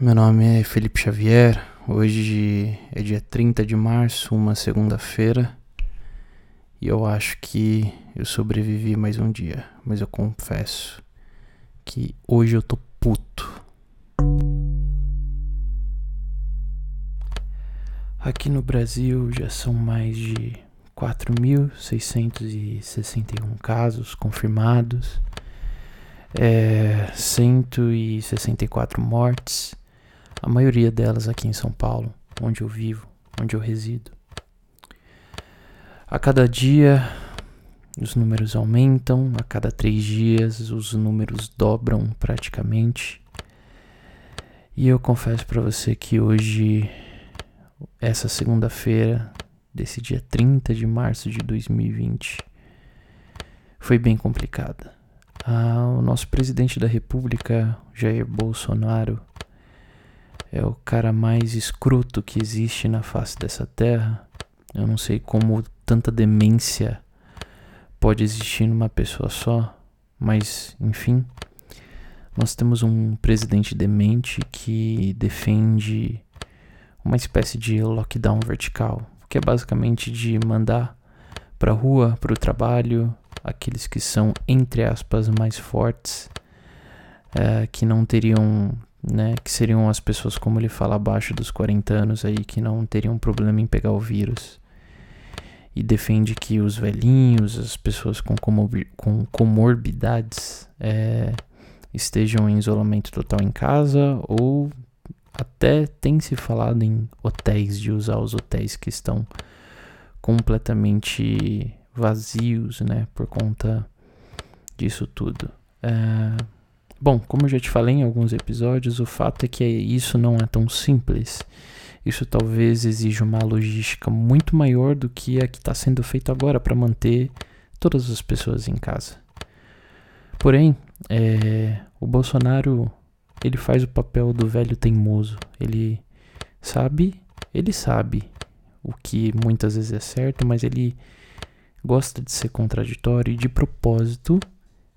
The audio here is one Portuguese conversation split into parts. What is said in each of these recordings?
Meu nome é Felipe Xavier. Hoje é dia 30 de março, uma segunda-feira. E eu acho que eu sobrevivi mais um dia. Mas eu confesso que hoje eu tô puto. Aqui no Brasil já são mais de 4.661 casos confirmados, é, 164 mortes a maioria delas aqui em São Paulo, onde eu vivo, onde eu resido. A cada dia os números aumentam, a cada três dias os números dobram praticamente. E eu confesso para você que hoje, essa segunda-feira, desse dia 30 de março de 2020, foi bem complicada. Ah, o nosso presidente da República, Jair Bolsonaro, é o cara mais escroto que existe na face dessa terra. Eu não sei como tanta demência pode existir numa pessoa só, mas enfim. Nós temos um presidente demente que defende uma espécie de lockdown vertical, que é basicamente de mandar para rua, para o trabalho, aqueles que são entre aspas mais fortes, é, que não teriam né, que seriam as pessoas, como ele fala, abaixo dos 40 anos aí, que não teriam problema em pegar o vírus. E defende que os velhinhos, as pessoas com, com comorbidades, é, estejam em isolamento total em casa ou até tem se falado em hotéis, de usar os hotéis que estão completamente vazios, né, por conta disso tudo. É, Bom, como eu já te falei em alguns episódios, o fato é que isso não é tão simples. Isso talvez exija uma logística muito maior do que a que está sendo feita agora para manter todas as pessoas em casa. Porém, é, o Bolsonaro ele faz o papel do velho teimoso. Ele sabe, ele sabe o que muitas vezes é certo, mas ele gosta de ser contraditório e de propósito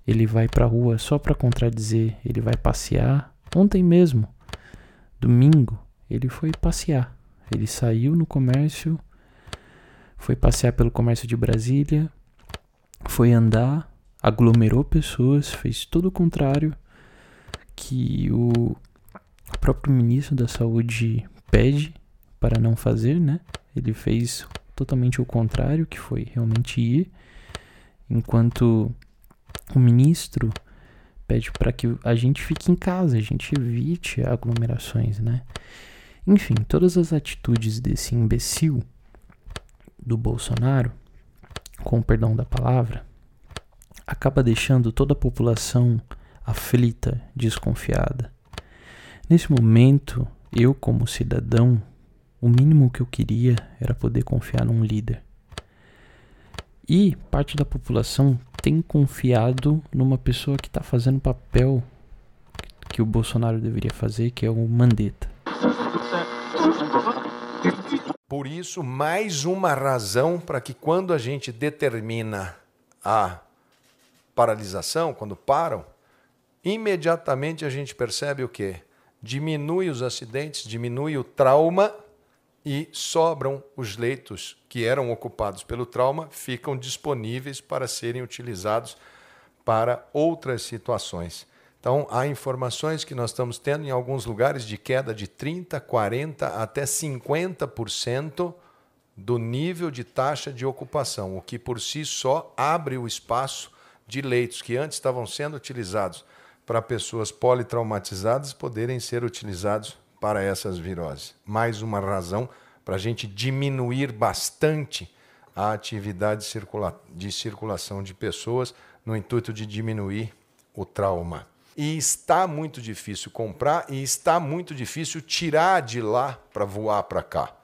ele vai pra rua só para contradizer, ele vai passear. Ontem mesmo, domingo, ele foi passear. Ele saiu no comércio, foi passear pelo comércio de Brasília, foi andar, aglomerou pessoas, fez tudo o contrário que o próprio ministro da Saúde pede para não fazer, né? Ele fez totalmente o contrário, que foi realmente ir, enquanto o ministro pede para que a gente fique em casa, a gente evite aglomerações, né? Enfim, todas as atitudes desse imbecil do Bolsonaro, com o perdão da palavra, acaba deixando toda a população aflita, desconfiada. Nesse momento, eu como cidadão, o mínimo que eu queria era poder confiar num líder. E parte da população tem confiado numa pessoa que está fazendo o papel que o Bolsonaro deveria fazer, que é o Mandetta. Por isso, mais uma razão para que quando a gente determina a paralisação, quando param, imediatamente a gente percebe o quê? Diminui os acidentes, diminui o trauma e sobram os leitos que eram ocupados pelo trauma, ficam disponíveis para serem utilizados para outras situações. Então, há informações que nós estamos tendo em alguns lugares de queda de 30, 40 até 50% do nível de taxa de ocupação, o que por si só abre o espaço de leitos que antes estavam sendo utilizados para pessoas politraumatizadas poderem ser utilizados para essas viroses. Mais uma razão para a gente diminuir bastante a atividade de circulação de pessoas no intuito de diminuir o trauma. E está muito difícil comprar e está muito difícil tirar de lá para voar para cá.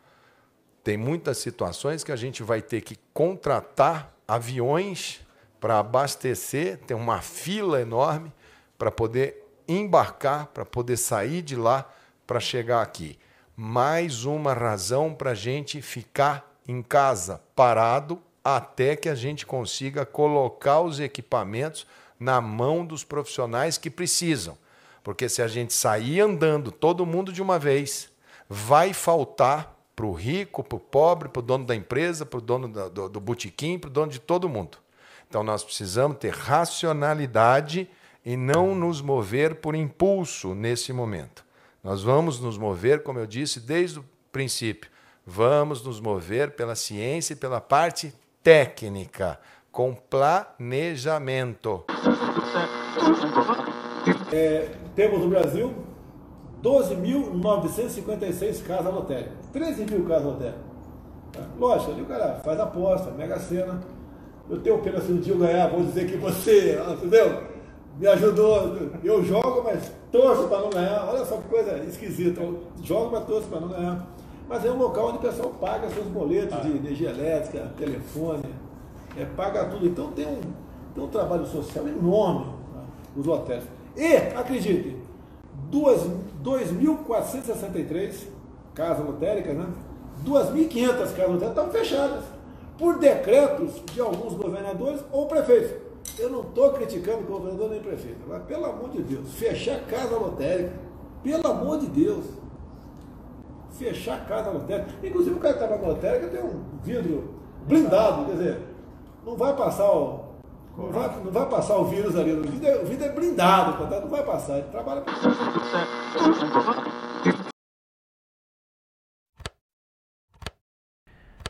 Tem muitas situações que a gente vai ter que contratar aviões para abastecer, tem uma fila enorme para poder embarcar, para poder sair de lá para chegar aqui. Mais uma razão para a gente ficar em casa, parado, até que a gente consiga colocar os equipamentos na mão dos profissionais que precisam. Porque se a gente sair andando todo mundo de uma vez, vai faltar para o rico, para o pobre, para o dono da empresa, para o dono do, do, do botequim, para o dono de todo mundo. Então nós precisamos ter racionalidade e não nos mover por impulso nesse momento. Nós vamos nos mover, como eu disse desde o princípio, vamos nos mover pela ciência e pela parte técnica, com planejamento. É, temos no Brasil 12.956 casas lotéricas, 13 mil casas lotéricas. Lógico, ali o cara faz aposta, mega cena. Eu tenho pena se um dia eu ganhar, vou dizer que você, entendeu? Me ajudou. Eu jogo, mas torço para não ganhar. Olha só que coisa esquisita. Eu jogo, mas torço para não ganhar. Mas é um local onde o pessoal paga seus boletos ah. de energia elétrica, telefone, é, paga tudo. Então tem um, tem um trabalho social enorme né, os hotéis. E, acredite, 2.463 casas lotéricas, né? 2.500 casas lotéricas estão fechadas por decretos de alguns governadores ou prefeitos. Eu não estou criticando o governador nem prefeito, mas pelo amor de Deus, fechar casa lotérica, pelo amor de Deus, fechar casa lotérica. Inclusive o cara que estava na lotérica tem um vidro blindado, quer dizer, não vai passar o, não vai, não vai passar o vírus ali. O vidro é, o vidro é blindado, portanto, não vai passar. Ele trabalha.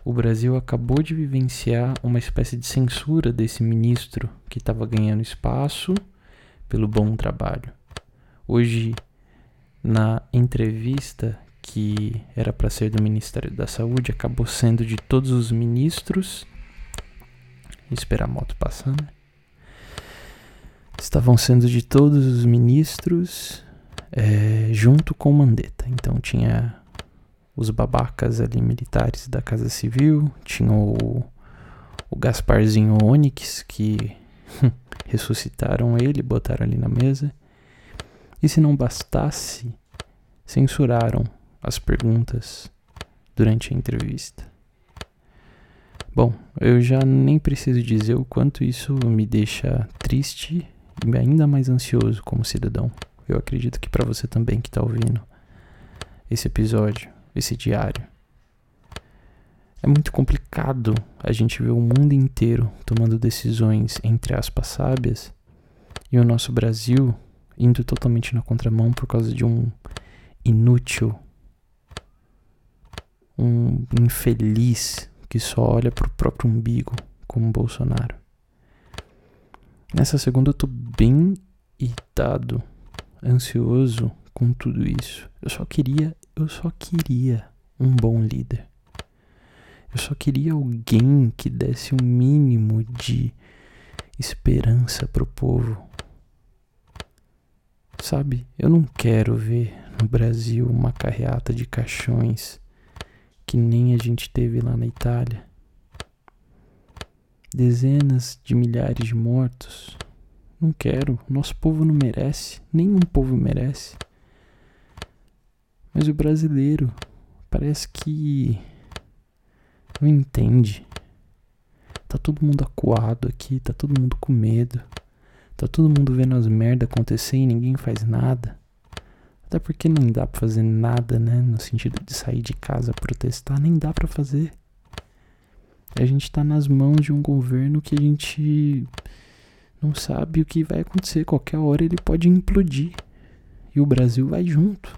O Brasil acabou de vivenciar uma espécie de censura desse ministro que estava ganhando espaço pelo bom trabalho. Hoje, na entrevista que era para ser do Ministério da Saúde, acabou sendo de todos os ministros. Esperar a moto passando. Estavam sendo de todos os ministros é, junto com Mandetta. Então tinha os babacas ali militares da Casa Civil, tinha o, o Gasparzinho Onyx que ressuscitaram ele, botaram ali na mesa. E se não bastasse, censuraram as perguntas durante a entrevista. Bom, eu já nem preciso dizer o quanto isso me deixa triste e ainda mais ansioso como cidadão. Eu acredito que para você também que está ouvindo esse episódio, esse diário. É muito complicado a gente ver o mundo inteiro tomando decisões entre aspas sábias e o nosso Brasil indo totalmente na contramão por causa de um inútil um infeliz que só olha pro próprio umbigo, como Bolsonaro. Nessa segunda eu tô bem irritado, ansioso com tudo isso. Eu só queria, eu só queria um bom líder. Eu só queria alguém que desse um mínimo de esperança pro povo. Sabe, eu não quero ver no Brasil uma carreata de caixões que nem a gente teve lá na Itália. Dezenas de milhares de mortos. Não quero, nosso povo não merece, nenhum povo merece. Mas o brasileiro parece que não entende. Tá todo mundo acuado aqui, tá todo mundo com medo. Tá todo mundo vendo as merdas acontecer e ninguém faz nada. Até porque não dá pra fazer nada, né? No sentido de sair de casa protestar, nem dá para fazer. A gente tá nas mãos de um governo que a gente não sabe o que vai acontecer. Qualquer hora ele pode implodir. E o Brasil vai junto.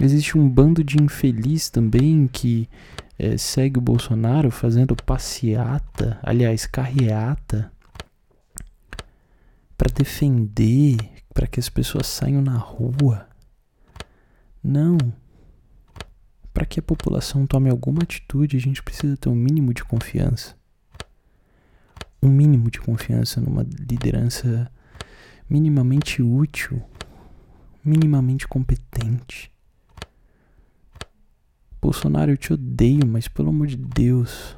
Existe um bando de infeliz também que é, segue o Bolsonaro fazendo passeata, aliás, carreata, para defender para que as pessoas saiam na rua. Não. Para que a população tome alguma atitude, a gente precisa ter um mínimo de confiança. Um mínimo de confiança numa liderança minimamente útil, minimamente competente. Bolsonaro, eu te odeio, mas pelo amor de Deus,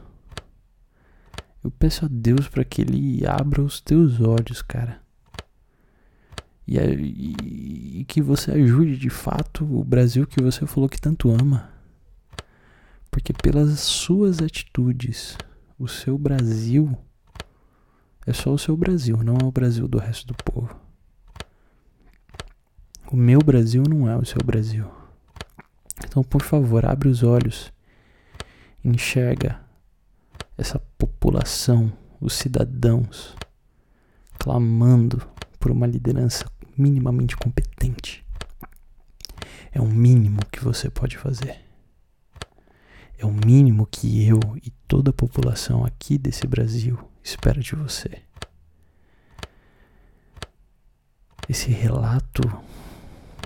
eu peço a Deus para que ele abra os teus olhos, cara e, e, e que você ajude de fato o Brasil que você falou que tanto ama. Porque pelas suas atitudes, o seu Brasil é só o seu Brasil, não é o Brasil do resto do povo. O meu Brasil não é o seu Brasil. Então, por favor, abre os olhos. Enxerga essa população, os cidadãos, clamando por uma liderança minimamente competente. É o mínimo que você pode fazer. É o mínimo que eu e toda a população aqui desse Brasil espera de você. Esse relato,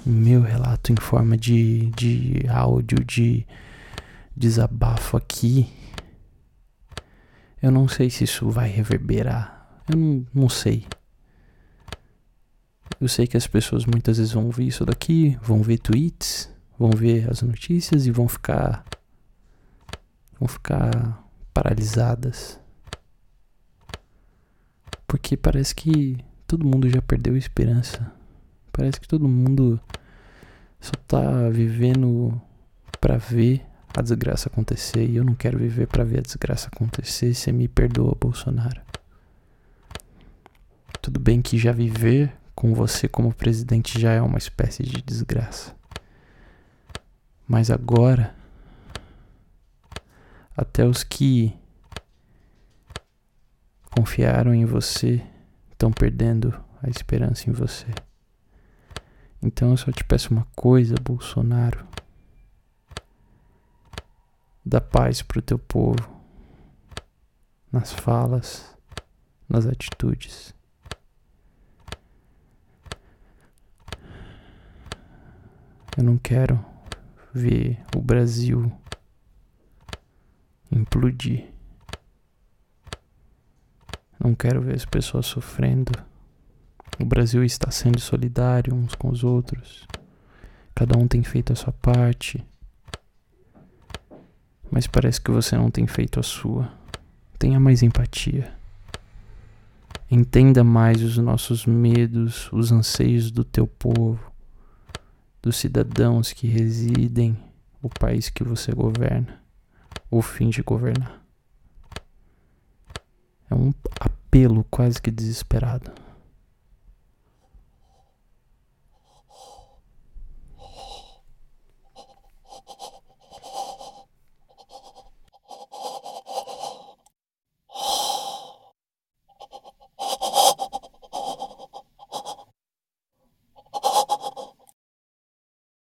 meu relato em forma de, de áudio, de desabafo aqui, eu não sei se isso vai reverberar. Eu não, não sei. Eu sei que as pessoas muitas vezes vão ver isso daqui, vão ver tweets, vão ver as notícias e vão ficar vão ficar paralisadas. Porque parece que todo mundo já perdeu a esperança. Parece que todo mundo só tá vivendo para ver a desgraça acontecer e eu não quero viver para ver a desgraça acontecer. Você me perdoa, Bolsonaro. Tudo bem que já viver com você como presidente já é uma espécie de desgraça. Mas agora até os que confiaram em você estão perdendo a esperança em você. Então eu só te peço uma coisa, Bolsonaro. Dá paz pro teu povo. Nas falas, nas atitudes. Eu não quero ver o Brasil implodir. Não quero ver as pessoas sofrendo. O Brasil está sendo solidário uns com os outros. Cada um tem feito a sua parte. Mas parece que você não tem feito a sua. Tenha mais empatia. Entenda mais os nossos medos, os anseios do teu povo, dos cidadãos que residem no país que você governa o fim de governar. É um apelo quase que desesperado.